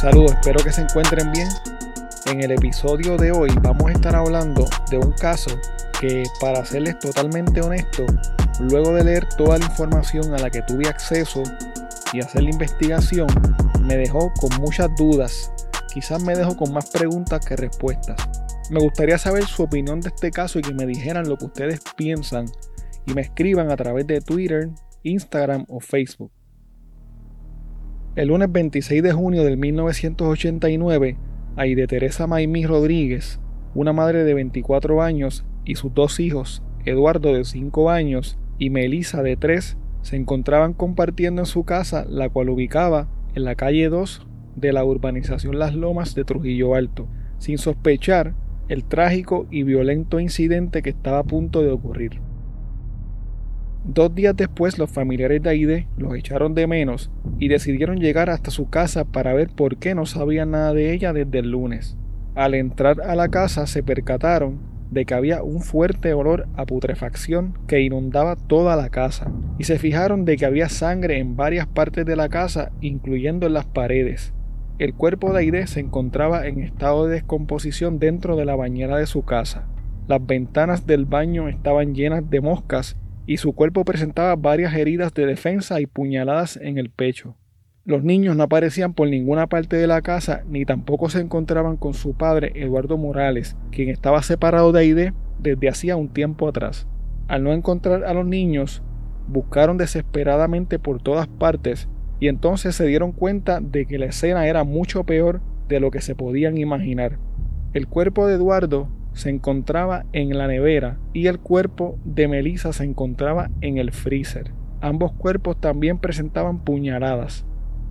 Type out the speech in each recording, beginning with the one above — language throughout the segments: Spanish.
Saludos, espero que se encuentren bien. En el episodio de hoy vamos a estar hablando de un caso que, para serles totalmente honesto, luego de leer toda la información a la que tuve acceso y hacer la investigación, me dejó con muchas dudas. Quizás me dejó con más preguntas que respuestas. Me gustaría saber su opinión de este caso y que me dijeran lo que ustedes piensan y me escriban a través de Twitter, Instagram o Facebook. El lunes 26 de junio de 1989, Aide Teresa Maimí Rodríguez, una madre de 24 años y sus dos hijos, Eduardo de 5 años y Melisa de 3, se encontraban compartiendo en su casa, la cual ubicaba en la calle 2 de la urbanización Las Lomas de Trujillo Alto, sin sospechar el trágico y violento incidente que estaba a punto de ocurrir. Dos días después los familiares de Aide los echaron de menos y decidieron llegar hasta su casa para ver por qué no sabían nada de ella desde el lunes. Al entrar a la casa se percataron de que había un fuerte olor a putrefacción que inundaba toda la casa, y se fijaron de que había sangre en varias partes de la casa, incluyendo en las paredes. El cuerpo de Aide se encontraba en estado de descomposición dentro de la bañera de su casa. Las ventanas del baño estaban llenas de moscas y su cuerpo presentaba varias heridas de defensa y puñaladas en el pecho. Los niños no aparecían por ninguna parte de la casa ni tampoco se encontraban con su padre Eduardo Morales, quien estaba separado de Aide desde hacía un tiempo atrás. Al no encontrar a los niños, buscaron desesperadamente por todas partes y entonces se dieron cuenta de que la escena era mucho peor de lo que se podían imaginar. El cuerpo de Eduardo se encontraba en la nevera y el cuerpo de Melissa se encontraba en el freezer. Ambos cuerpos también presentaban puñaladas.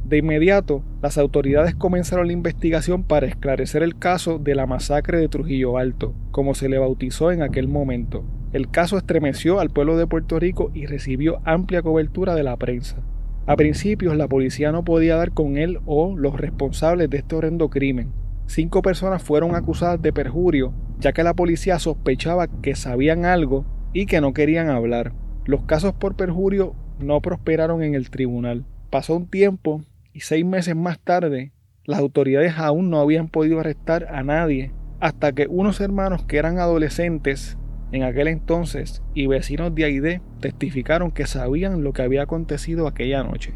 De inmediato, las autoridades comenzaron la investigación para esclarecer el caso de la masacre de Trujillo Alto, como se le bautizó en aquel momento. El caso estremeció al pueblo de Puerto Rico y recibió amplia cobertura de la prensa. A principios la policía no podía dar con él o los responsables de este horrendo crimen. Cinco personas fueron acusadas de perjurio ya que la policía sospechaba que sabían algo y que no querían hablar. Los casos por perjurio no prosperaron en el tribunal. Pasó un tiempo y seis meses más tarde las autoridades aún no habían podido arrestar a nadie hasta que unos hermanos que eran adolescentes en aquel entonces y vecinos de Aide testificaron que sabían lo que había acontecido aquella noche.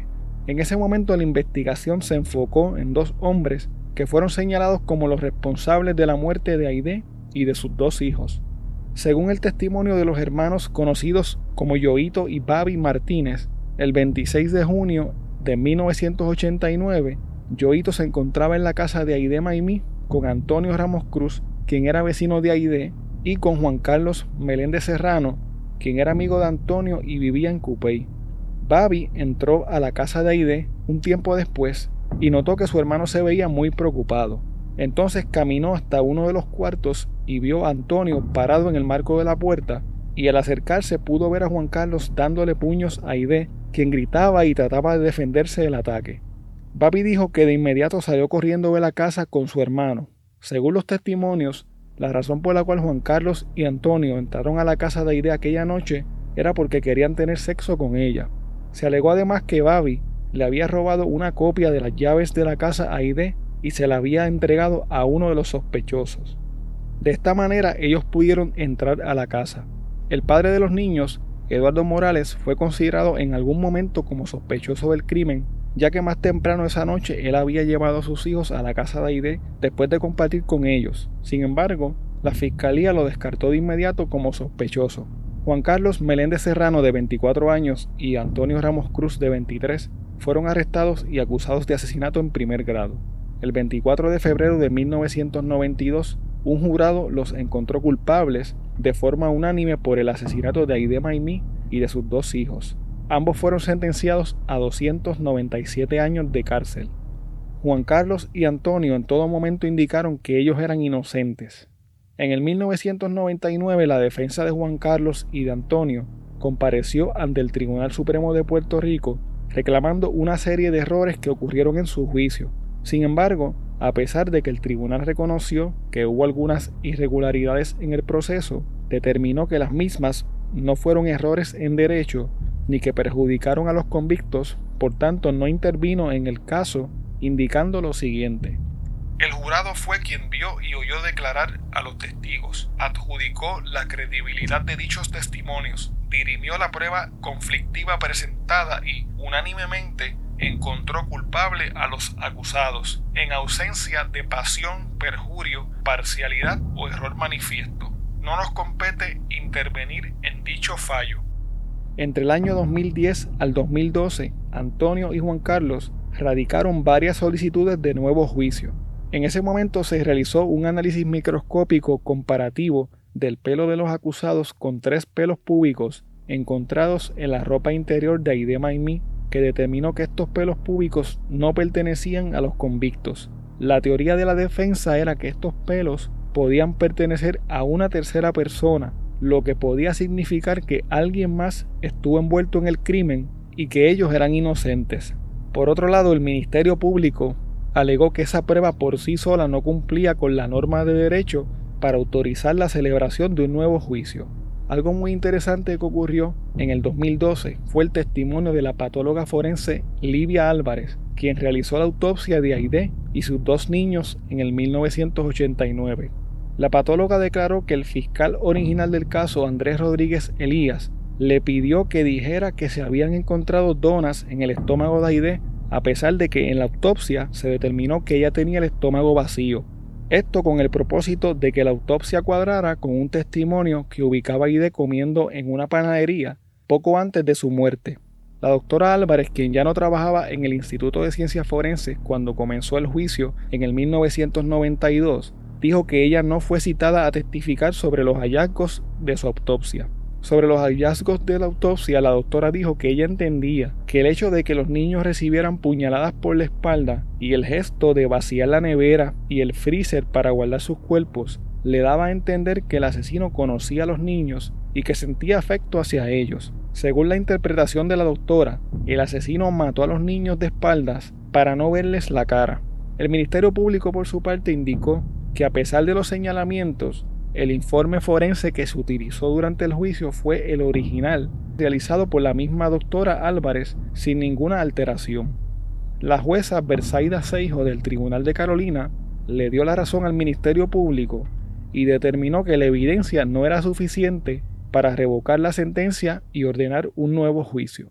En ese momento la investigación se enfocó en dos hombres que fueron señalados como los responsables de la muerte de Aide y de sus dos hijos. Según el testimonio de los hermanos conocidos como Yoito y Babi Martínez, el 26 de junio de 1989, Yoito se encontraba en la casa de Aide Maimí con Antonio Ramos Cruz, quien era vecino de Aide, y con Juan Carlos Meléndez Serrano, quien era amigo de Antonio y vivía en Cupey. Babi entró a la casa de Aide un tiempo después y notó que su hermano se veía muy preocupado. Entonces caminó hasta uno de los cuartos y vio a Antonio parado en el marco de la puerta, y al acercarse pudo ver a Juan Carlos dándole puños a Aide, quien gritaba y trataba de defenderse del ataque. Babi dijo que de inmediato salió corriendo de la casa con su hermano. Según los testimonios, la razón por la cual Juan Carlos y Antonio entraron a la casa de Aide aquella noche era porque querían tener sexo con ella. Se alegó además que Babi le había robado una copia de las llaves de la casa a Aide y se la había entregado a uno de los sospechosos. De esta manera ellos pudieron entrar a la casa. El padre de los niños, Eduardo Morales, fue considerado en algún momento como sospechoso del crimen, ya que más temprano esa noche él había llevado a sus hijos a la casa de Aide después de compartir con ellos. Sin embargo, la fiscalía lo descartó de inmediato como sospechoso. Juan Carlos Meléndez Serrano, de 24 años, y Antonio Ramos Cruz, de 23, fueron arrestados y acusados de asesinato en primer grado. El 24 de febrero de 1992, un jurado los encontró culpables de forma unánime por el asesinato de Aide Maimí y de sus dos hijos. Ambos fueron sentenciados a 297 años de cárcel. Juan Carlos y Antonio en todo momento indicaron que ellos eran inocentes. En el 1999 la defensa de Juan Carlos y de Antonio compareció ante el Tribunal Supremo de Puerto Rico reclamando una serie de errores que ocurrieron en su juicio, sin embargo, a pesar de que el tribunal reconoció que hubo algunas irregularidades en el proceso, determinó que las mismas no fueron errores en derecho ni que perjudicaron a los convictos, por tanto no intervino en el caso indicando lo siguiente. El jurado fue quien vio y oyó declarar a los testigos, adjudicó la credibilidad de dichos testimonios, dirimió la prueba conflictiva presentada y, unánimemente, encontró culpable a los acusados, en ausencia de pasión, perjurio, parcialidad o error manifiesto. No nos compete intervenir en dicho fallo. Entre el año 2010 al 2012, Antonio y Juan Carlos radicaron varias solicitudes de nuevo juicio. En ese momento se realizó un análisis microscópico comparativo del pelo de los acusados con tres pelos púbicos encontrados en la ropa interior de Aide Maimí que determinó que estos pelos púbicos no pertenecían a los convictos. La teoría de la defensa era que estos pelos podían pertenecer a una tercera persona, lo que podía significar que alguien más estuvo envuelto en el crimen y que ellos eran inocentes. Por otro lado, el Ministerio Público alegó que esa prueba por sí sola no cumplía con la norma de derecho para autorizar la celebración de un nuevo juicio. Algo muy interesante que ocurrió en el 2012 fue el testimonio de la patóloga forense Livia Álvarez, quien realizó la autopsia de Aide y sus dos niños en el 1989. La patóloga declaró que el fiscal original del caso, Andrés Rodríguez Elías, le pidió que dijera que se habían encontrado donas en el estómago de Aide, a pesar de que en la autopsia se determinó que ella tenía el estómago vacío. Esto con el propósito de que la autopsia cuadrara con un testimonio que ubicaba a Ide comiendo en una panadería poco antes de su muerte. La doctora Álvarez, quien ya no trabajaba en el Instituto de Ciencias Forenses cuando comenzó el juicio en el 1992, dijo que ella no fue citada a testificar sobre los hallazgos de su autopsia. Sobre los hallazgos de la autopsia, la doctora dijo que ella entendía que el hecho de que los niños recibieran puñaladas por la espalda y el gesto de vaciar la nevera y el freezer para guardar sus cuerpos le daba a entender que el asesino conocía a los niños y que sentía afecto hacia ellos. Según la interpretación de la doctora, el asesino mató a los niños de espaldas para no verles la cara. El Ministerio Público por su parte indicó que a pesar de los señalamientos, el informe forense que se utilizó durante el juicio fue el original, realizado por la misma doctora Álvarez sin ninguna alteración. La jueza Bersaida Seijo del Tribunal de Carolina le dio la razón al Ministerio Público y determinó que la evidencia no era suficiente para revocar la sentencia y ordenar un nuevo juicio.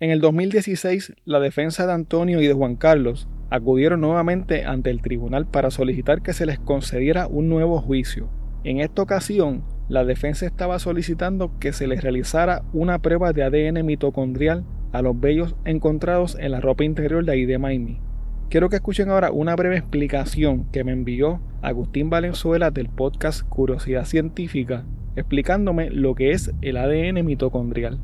En el 2016, la defensa de Antonio y de Juan Carlos acudieron nuevamente ante el tribunal para solicitar que se les concediera un nuevo juicio, en esta ocasión, la defensa estaba solicitando que se les realizara una prueba de ADN mitocondrial a los vellos encontrados en la ropa interior de Aide Maimi. Quiero que escuchen ahora una breve explicación que me envió Agustín Valenzuela del podcast Curiosidad Científica, explicándome lo que es el ADN mitocondrial.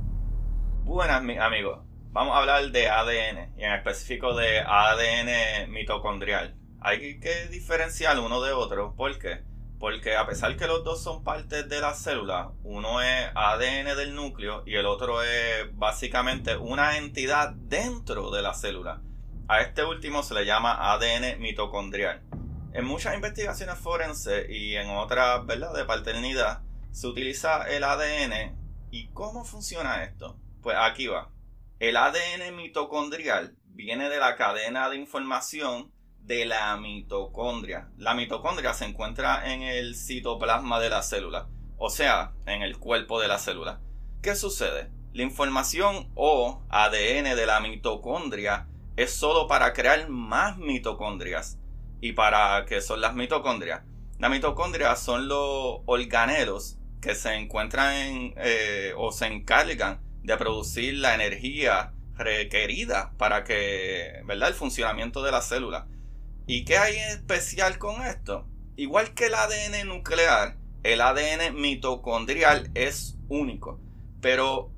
Buenas amigos, vamos a hablar de ADN y en específico de ADN mitocondrial. Hay que diferenciar uno de otro, ¿por qué? Porque a pesar que los dos son partes de la célula, uno es ADN del núcleo y el otro es básicamente una entidad dentro de la célula. A este último se le llama ADN mitocondrial. En muchas investigaciones forenses y en otras, ¿verdad?, de paternidad, se utiliza el ADN. ¿Y cómo funciona esto? Pues aquí va. El ADN mitocondrial viene de la cadena de información de la mitocondria. La mitocondria se encuentra en el citoplasma de la célula, o sea, en el cuerpo de la célula. ¿Qué sucede? La información o ADN de la mitocondria es solo para crear más mitocondrias. ¿Y para qué son las mitocondrias? Las mitocondrias son los organelos que se encuentran en, eh, o se encargan de producir la energía requerida para que, ¿verdad? El funcionamiento de la célula. ¿Y qué hay especial con esto? Igual que el ADN nuclear, el ADN mitocondrial es único. Pero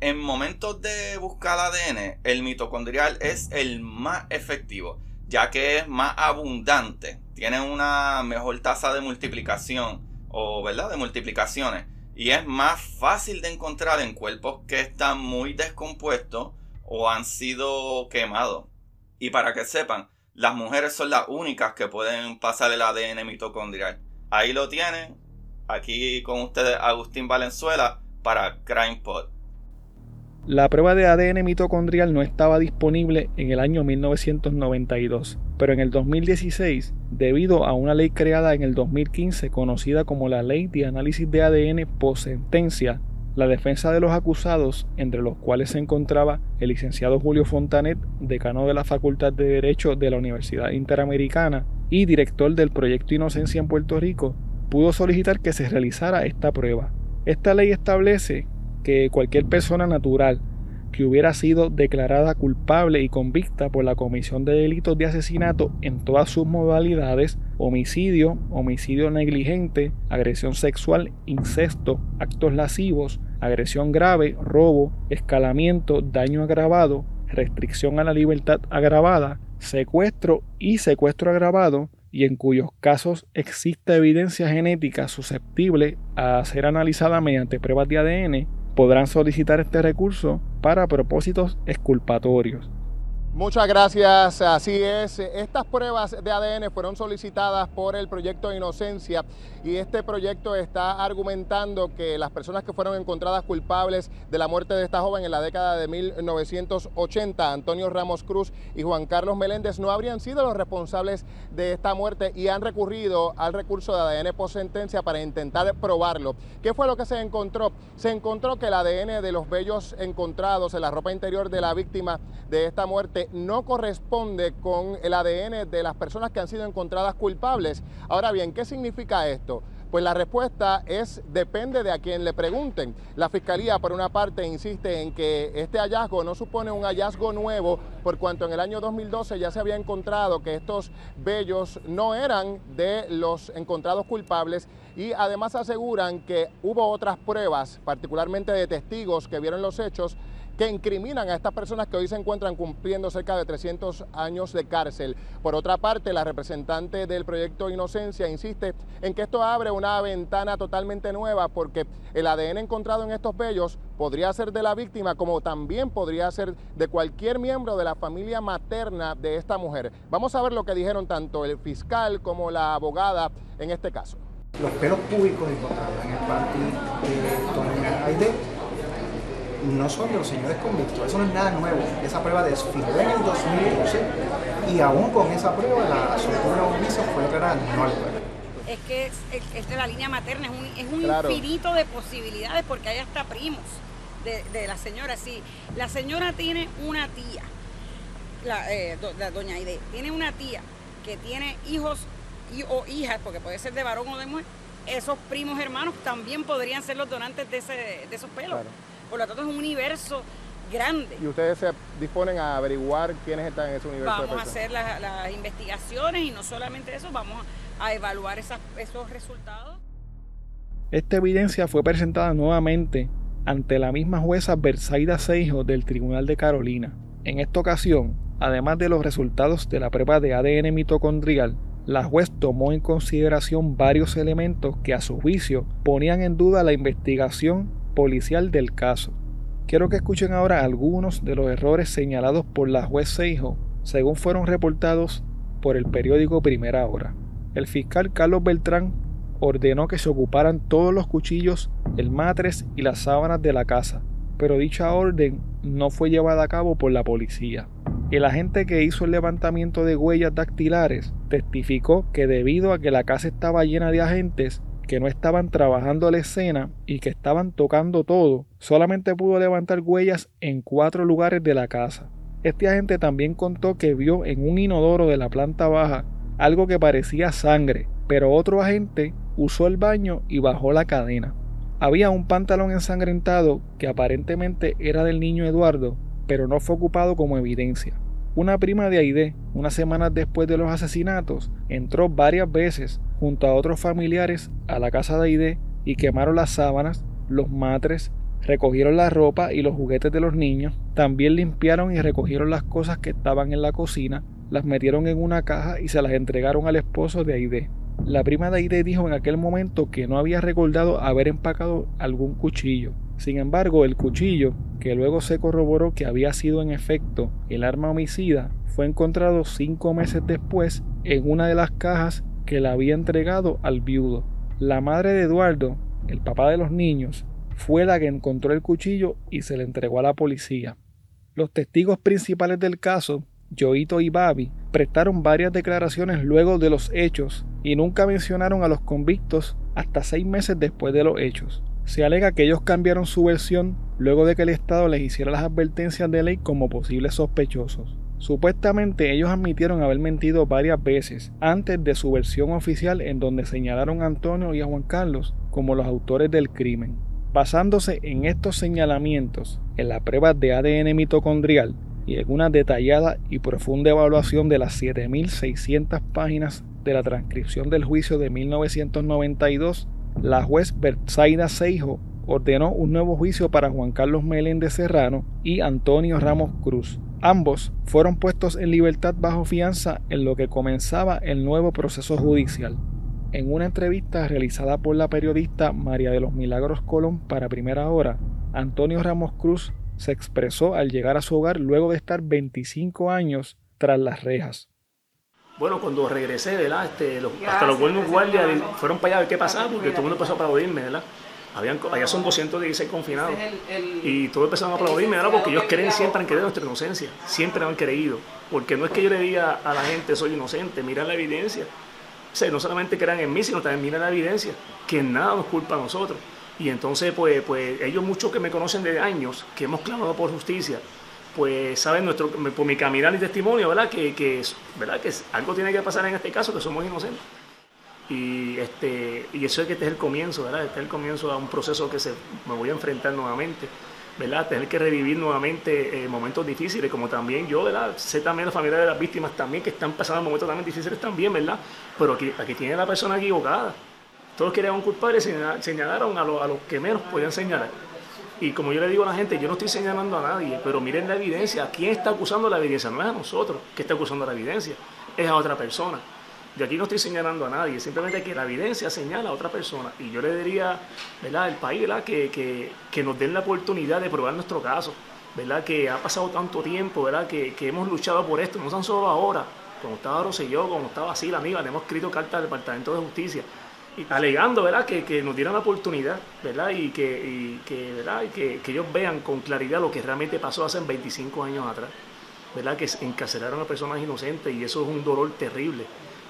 en momentos de buscar ADN, el mitocondrial es el más efectivo, ya que es más abundante, tiene una mejor tasa de multiplicación o, ¿verdad?, de multiplicaciones. Y es más fácil de encontrar en cuerpos que están muy descompuestos o han sido quemados. Y para que sepan, las mujeres son las únicas que pueden pasar el ADN mitocondrial. Ahí lo tienen. Aquí con ustedes Agustín Valenzuela para CrimePod. La prueba de ADN mitocondrial no estaba disponible en el año 1992, pero en el 2016, debido a una ley creada en el 2015 conocida como la Ley de Análisis de ADN post sentencia, la defensa de los acusados, entre los cuales se encontraba el licenciado Julio Fontanet, decano de la Facultad de Derecho de la Universidad Interamericana y director del Proyecto Inocencia en Puerto Rico, pudo solicitar que se realizara esta prueba. Esta ley establece que cualquier persona natural que hubiera sido declarada culpable y convicta por la comisión de delitos de asesinato en todas sus modalidades, homicidio, homicidio negligente, agresión sexual, incesto, actos lascivos, agresión grave, robo, escalamiento, daño agravado, restricción a la libertad agravada, secuestro y secuestro agravado, y en cuyos casos existe evidencia genética susceptible a ser analizada mediante pruebas de ADN, podrán solicitar este recurso para propósitos exculpatorios. Muchas gracias, así es. Estas pruebas de ADN fueron solicitadas por el proyecto Inocencia y este proyecto está argumentando que las personas que fueron encontradas culpables de la muerte de esta joven en la década de 1980, Antonio Ramos Cruz y Juan Carlos Meléndez, no habrían sido los responsables de esta muerte y han recurrido al recurso de ADN por sentencia para intentar probarlo. ¿Qué fue lo que se encontró? Se encontró que el ADN de los vellos encontrados en la ropa interior de la víctima de esta muerte no corresponde con el ADN de las personas que han sido encontradas culpables. Ahora bien, ¿qué significa esto? Pues la respuesta es depende de a quien le pregunten. La Fiscalía, por una parte, insiste en que este hallazgo no supone un hallazgo nuevo, por cuanto en el año 2012 ya se había encontrado que estos vellos no eran de los encontrados culpables y además aseguran que hubo otras pruebas, particularmente de testigos que vieron los hechos, que incriminan a estas personas que hoy se encuentran cumpliendo cerca de 300 años de cárcel. Por otra parte, la representante del proyecto Inocencia insiste en que esto abre una ventana totalmente nueva porque el ADN encontrado en estos vellos podría ser de la víctima como también podría ser de cualquier miembro de la familia materna de esta mujer. Vamos a ver lo que dijeron tanto el fiscal como la abogada en este caso. Los pelos públicos encontrados en el party de no son de los señores convictos. Eso no es nada nuevo. Esa prueba desfiló en el 2012 y aún con esa prueba la soltura omisa fue declarada no es que es, de la línea materna, es un, es un infinito de posibilidades porque hay hasta primos de, la señora. Si la señora tiene una tía, la, eh, doña Aide, tiene una tía que tiene hijos y, o hijas, porque puede ser de varón o de mujer, esos primos hermanos también podrían ser los donantes de, ese, de esos pelos. Por lo tanto, es un universo grande. ¿Y ustedes se disponen a averiguar quiénes están en ese universo? Vamos a hacer las, investigaciones y no solamente eso, vamos a evaluar esos resultados. Esta evidencia fue presentada nuevamente ante la misma jueza Bersaida Seijo del Tribunal de Carolina. En esta ocasión, además de los resultados de la prueba de ADN mitocondrial, la juez tomó en consideración varios elementos que a su juicio ponían en duda la investigación policial del caso. Quiero que escuchen ahora algunos de los errores señalados por la juez Seijo, según fueron reportados por el periódico Primera Hora. El fiscal Carlos Beltrán ordenó que se ocuparan todos los cuchillos, el matres y las sábanas de la casa, pero dicha orden no fue llevada a cabo por la policía. El agente que hizo el levantamiento de huellas dactilares testificó que debido a que la casa estaba llena de agentes, que no estaban trabajando la escena y que estaban tocando todo, solamente pudo levantar huellas en cuatro lugares de la casa. Este agente también contó que vio en un inodoro de la planta baja algo que parecía sangre, pero otro agente usó el baño y bajó la cadena. Había un pantalón ensangrentado que aparentemente era del niño Eduardo, pero no fue ocupado como evidencia. Una prima de Aide, unas semanas después de los asesinatos, entró varias veces junto a otros familiares a la casa de Aide y quemaron las sábanas, los matres, recogieron la ropa y los juguetes de los niños, también limpiaron y recogieron las cosas que estaban en la cocina, las metieron en una caja y se las entregaron al esposo de Aide. La prima de Aide dijo en aquel momento que no había recordado haber empacado algún cuchillo, sin embargo, el cuchillo, que luego se corroboró que había sido en efecto el arma homicida, fue encontrado cinco meses después en una de las cajas que le había entregado al viudo. La madre de Eduardo, el papá de los niños, fue la que encontró el cuchillo y se le entregó a la policía. Los testigos principales del caso, Joito y Babi, prestaron varias declaraciones luego de los hechos y nunca mencionaron a los convictos hasta seis meses después de los hechos. Se alega que ellos cambiaron su versión luego de que el Estado les hiciera las advertencias de ley como posibles sospechosos. Supuestamente ellos admitieron haber mentido varias veces antes de su versión oficial en donde señalaron a Antonio y a Juan Carlos como los autores del crimen. Basándose en estos señalamientos, en la prueba de ADN mitocondrial y en una detallada y profunda evaluación de las 7.600 páginas de la transcripción del juicio de 1992, la juez Bertsaida Seijo ordenó un nuevo juicio para Juan Carlos Meléndez Serrano y Antonio Ramos Cruz. Ambos fueron puestos en libertad bajo fianza en lo que comenzaba el nuevo proceso judicial. En una entrevista realizada por la periodista María de los Milagros Colón para Primera Hora, Antonio Ramos Cruz se expresó al llegar a su hogar luego de estar 25 años tras las rejas. Bueno, cuando regresé, ¿verdad? Este, hasta los buenos guardias fueron para allá a ver qué pasaba, porque todo el mundo empezó a aplaudirme, ¿verdad? Habían, allá son 216 confinados. Y todos empezaron a aplaudirme, ¿verdad? Porque ellos creen, siempre han creído nuestra inocencia. Siempre han creído. Porque no es que yo le diga a la gente, soy inocente, mira la evidencia. O sea, no solamente crean en mí, sino también mira la evidencia. Que nada nos culpa a nosotros. Y entonces, pues, pues ellos muchos que me conocen de años, que hemos clamado por justicia, pues saben nuestro, por mi caminar y testimonio, ¿verdad? Que, que, ¿verdad? que algo tiene que pasar en este caso, que somos inocentes. Y, este, y eso es que este es el comienzo, ¿verdad? Este es el comienzo a un proceso que se, me voy a enfrentar nuevamente, ¿verdad? Tener que revivir nuevamente eh, momentos difíciles, como también yo, ¿verdad? Sé también la familia de las víctimas también, que están pasando momentos también difíciles también, ¿verdad? Pero aquí, aquí tiene la persona equivocada. Todos querían un culpable y señalaron a, a los que menos podían señalar. Y como yo le digo a la gente, yo no estoy señalando a nadie, pero miren la evidencia. ¿Quién está acusando la evidencia? No es a nosotros que está acusando la evidencia, es a otra persona. Yo aquí no estoy señalando a nadie, simplemente que la evidencia señala a otra persona. Y yo le diría, ¿verdad?, al país, ¿verdad?, que, nos den la oportunidad de probar nuestro caso, ¿verdad?, que ha pasado tanto tiempo, ¿verdad?, que, hemos luchado por esto, no tan solo ahora, como estaba Rosselló, como estaba así la amiga, le hemos escrito cartas al Departamento de Justicia alegando ¿verdad? Que, que, nos dieran la oportunidad ¿verdad? y, que, que, ¿verdad? Y que, ellos vean con claridad lo que realmente pasó hace 25 años atrás. ¿verdad? Que encarcelaron a personas inocentes y eso es un dolor terrible.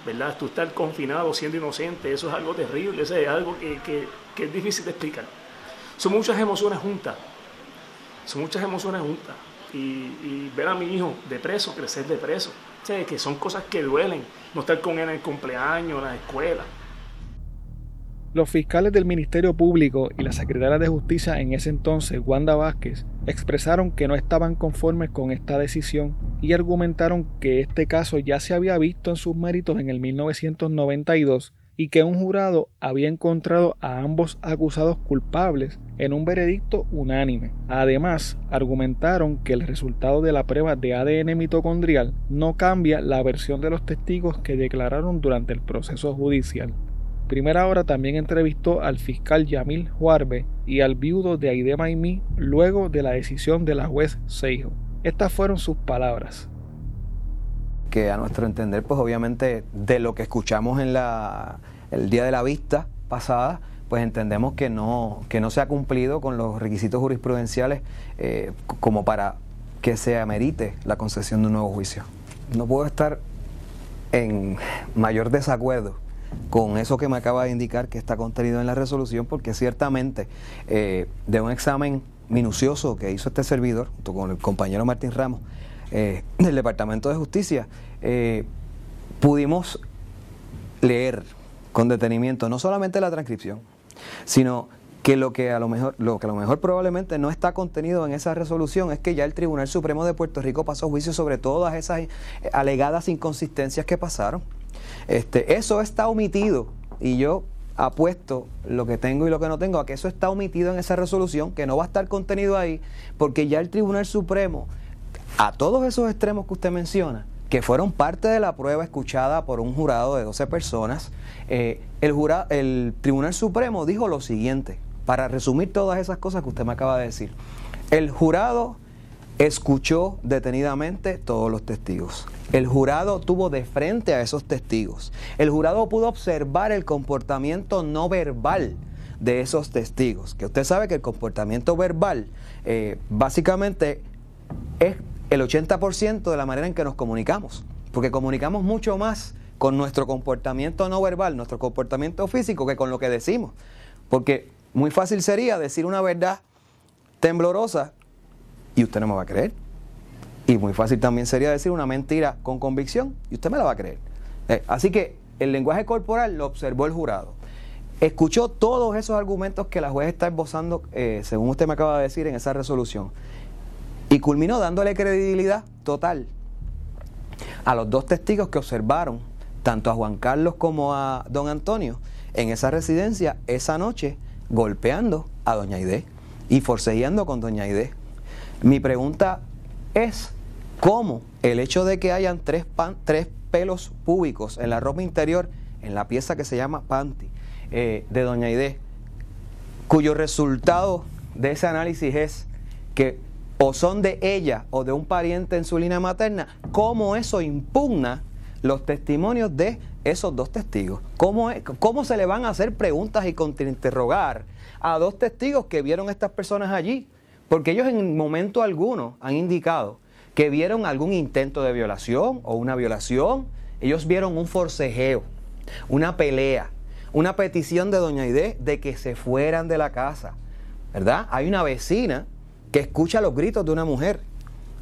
¿verdad? Tú estar confinado siendo inocente, eso es algo terrible, eso es algo que, es difícil de explicar. Son muchas emociones juntas, son muchas emociones juntas. Y, y ver a mi hijo de preso, crecer de preso, que son cosas que duelen, no estar con él en el cumpleaños, en la escuela los fiscales del Ministerio Público y la secretaria de Justicia en ese entonces, Wanda Vázquez, expresaron que no estaban conformes con esta decisión y argumentaron que este caso ya se había visto en sus méritos en el 1992 y que un jurado había encontrado a ambos acusados culpables en un veredicto unánime. Además, argumentaron que el resultado de la prueba de ADN mitocondrial no cambia la versión de los testigos que declararon durante el proceso judicial. Primera Hora también entrevistó al fiscal Yamil Juarbe y al viudo de Aide Maimí luego de la decisión de la juez Seijo. Estas fueron sus palabras. Que a nuestro entender, pues obviamente de lo que escuchamos en la, el día de la vista pasada, pues entendemos que no, que no se ha cumplido con los requisitos jurisprudenciales eh, como para que se amerite la concesión de un nuevo juicio. No puedo estar en mayor desacuerdo con eso que me acaba de indicar que está contenido en la resolución, porque ciertamente eh, de un examen minucioso que hizo este servidor, junto con el compañero Martín Ramos, eh, del Departamento de Justicia, eh, pudimos leer con detenimiento no solamente la transcripción, sino que lo que a lo mejor lo que a lo mejor probablemente no está contenido en esa resolución es que ya el Tribunal Supremo de Puerto Rico pasó juicio sobre todas esas alegadas inconsistencias que pasaron. Este, eso está omitido y yo apuesto lo que tengo y lo que no tengo a que eso está omitido en esa resolución, que no va a estar contenido ahí, porque ya el Tribunal Supremo, a todos esos extremos que usted menciona, que fueron parte de la prueba escuchada por un jurado de 12 personas, eh, el, el Tribunal Supremo dijo lo siguiente, para resumir todas esas cosas que usted me acaba de decir. El jurado escuchó detenidamente todos los testigos. El jurado tuvo de frente a esos testigos. El jurado pudo observar el comportamiento no verbal de esos testigos. Que usted sabe que el comportamiento verbal eh, básicamente es el 80% de la manera en que nos comunicamos, porque comunicamos mucho más con nuestro comportamiento no verbal, nuestro comportamiento físico, que con lo que decimos. Porque muy fácil sería decir una verdad temblorosa y usted no me va a creer. Y muy fácil también sería decir una mentira con convicción y usted me la va a creer. Eh, así que el lenguaje corporal lo observó el jurado. Escuchó todos esos argumentos que la juez está esbozando, eh, según usted me acaba de decir, en esa resolución. Y culminó dándole credibilidad total a los dos testigos que observaron, tanto a Juan Carlos como a don Antonio, en esa residencia esa noche, golpeando a doña Aide y forcejeando con doña Aide. Mi pregunta es, ¿cómo el hecho de que hayan tres, tres pelos públicos en la ropa interior, en la pieza que se llama panty, eh, de doña Aide, cuyo resultado de ese análisis es que o son de ella o de un pariente en su línea materna, cómo eso impugna los testimonios de esos dos testigos. ¿Cómo, cómo se le van a hacer preguntas y contrainterrogar a dos testigos que vieron a estas personas allí? Porque ellos en momento alguno han indicado que vieron algún intento de violación o una violación. Ellos vieron un forcejeo, una pelea, una petición de doña Aide de que se fueran de la casa. ¿Verdad? Hay una vecina que escucha los gritos de una mujer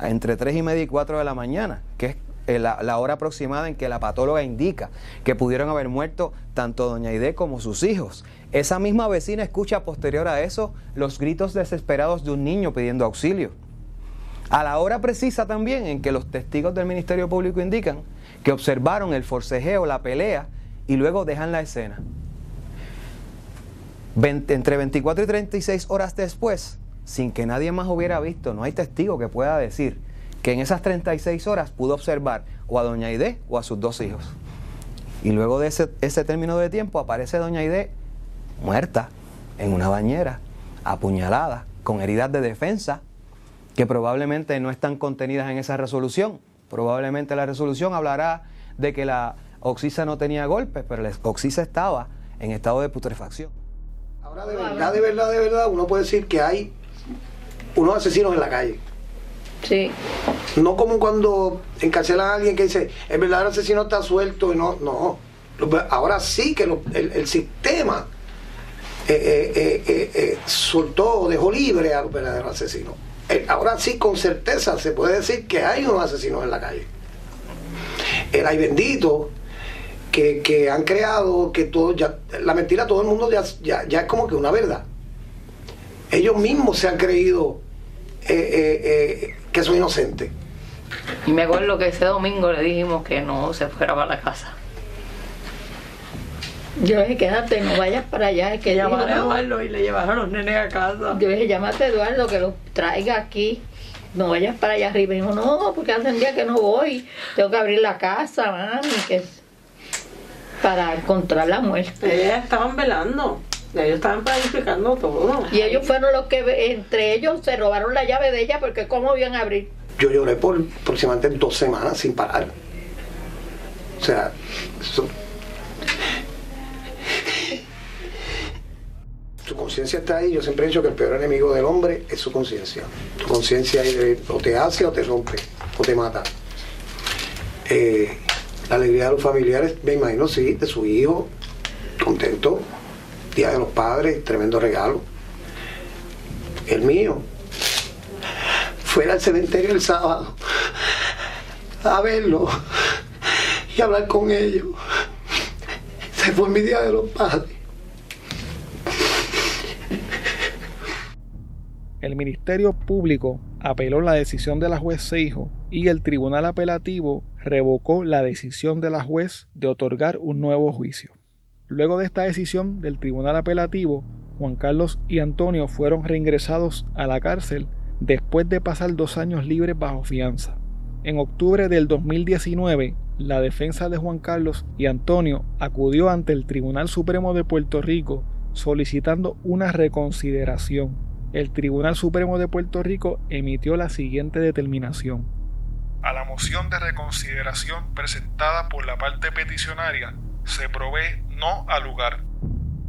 entre 3 y media y 4 de la mañana, que es eh, la, hora aproximada en que la patóloga indica que pudieron haber muerto tanto doña Aide como sus hijos. Esa misma vecina escucha posterior a eso los gritos desesperados de un niño pidiendo auxilio. A la hora precisa también en que los testigos del Ministerio Público indican que observaron el forcejeo, la pelea y luego dejan la escena. entre 24 y 36 horas después, sin que nadie más hubiera visto, no hay testigo que pueda decir que en esas 36 horas pudo observar o a doña Aide o a sus dos hijos. Y luego de ese, ese término de tiempo aparece doña Aide muerta en una bañera, apuñalada, con heridas de defensa que probablemente no están contenidas en esa resolución. Probablemente la resolución hablará de que la oxisa no tenía golpes, pero la oxisa estaba en estado de putrefacción. Ahora de verdad, de verdad, de verdad, uno puede decir que hay unos asesinos en la calle. Sí. No como cuando encarcelan a alguien que dice, el verdadero asesino está suelto y no, no. Ahora sí que el, sistema eh, eh, eh, soltó, dejó libre a los asesinos. ahora sí con certeza se puede decir que hay unos asesinos en la calle. El ay bendito que, han creado que todo ya, la mentira todo el mundo ya, ya es como que una verdad ellos mismos se han creído que son inocentes. Y me acuerdo que ese domingo le dijimos que no se fuera para la casa. Yo dije, quédate, no vayas para allá, es que llamar a Eduardo y le llevaron a los nenes a casa. Yo dije, llámate a Eduardo, que los traiga aquí, no vayas para allá arriba. Y dijo, no, porque hace un día que no voy, tengo que abrir la casa, mami, que para encontrar la muerte. Ellas estaban velando. Ellos estaban planificando todo. Y ellos fueron los que, entre ellos, se robaron la llave de ella porque cómo iban a abrir. Yo lloré por aproximadamente dos semanas sin parar. O sea, su conciencia está ahí. Yo siempre he dicho que el peor enemigo del hombre es su conciencia. Tu conciencia o te hace o te rompe o te mata. Eh, la alegría de los familiares, me imagino, sí, de su hijo, contento, Día de los Padres, tremendo regalo. El mío. Fuera al cementerio el sábado a verlo y hablar con ellos. Se fue mi Día de los Padres. El Ministerio Público apeló la decisión de la juez Seijo y el Tribunal Apelativo revocó la decisión de la juez de otorgar un nuevo juicio. Luego de esta decisión del Tribunal Apelativo, Juan Carlos y Antonio fueron reingresados a la cárcel después de pasar dos años libres bajo fianza. En octubre del 2019, la defensa de Juan Carlos y Antonio acudió ante el Tribunal Supremo de Puerto Rico solicitando una reconsideración. El Tribunal Supremo de Puerto Rico emitió la siguiente determinación. A la moción de reconsideración presentada por la parte peticionaria se provee no al lugar.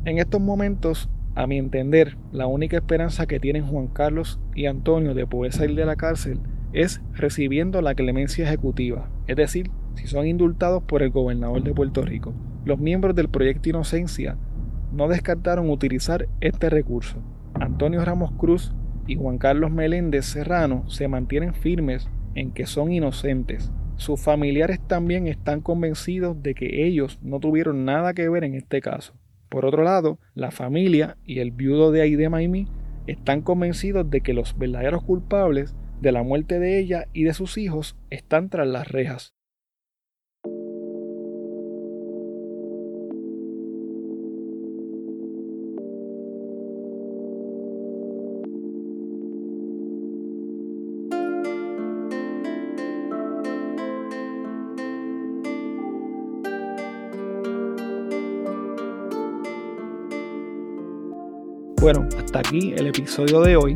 En estos momentos, A mi entender, la única esperanza que tienen Juan Carlos y Antonio de poder salir de la cárcel es recibiendo la clemencia ejecutiva, es decir, si son indultados por el gobernador de Puerto Rico. Los miembros del proyecto Inocencia no descartaron utilizar este recurso. Antonio Ramos Cruz y Juan Carlos Meléndez Serrano se mantienen firmes en que son inocentes. Sus familiares también están convencidos de que ellos no tuvieron nada que ver en este caso. Por otro lado, la familia y el viudo de Aide Maimí están convencidos de que los verdaderos culpables de la muerte de ella y de sus hijos están tras las rejas. Hasta aquí el episodio de hoy.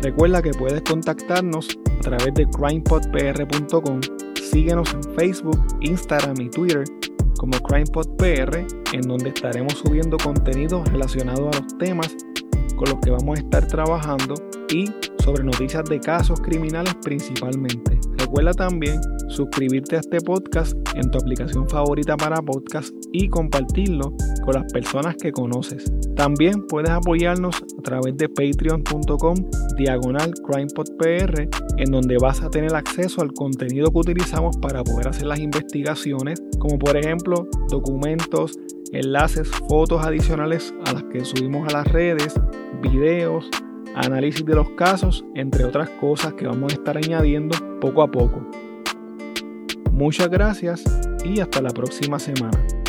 Recuerda que puedes contactarnos a través de crimepodpr.com. Síguenos en Facebook, Instagram y Twitter como CrimePodPR, en donde estaremos subiendo contenido relacionado a los temas con los que vamos a estar trabajando y sobre noticias de casos criminales principalmente. Recuerda también suscribirte a este podcast en tu aplicación favorita para podcast y compartirlo con las personas que conoces. También puedes apoyarnos a través de patreon.com diagonal crimepodpr en donde vas a tener acceso al contenido que utilizamos para poder hacer las investigaciones, como por ejemplo documentos, enlaces, fotos adicionales a las que subimos a las redes, videos, análisis de los casos, entre otras cosas que vamos a estar añadiendo poco a poco. Muchas gracias y hasta la próxima semana.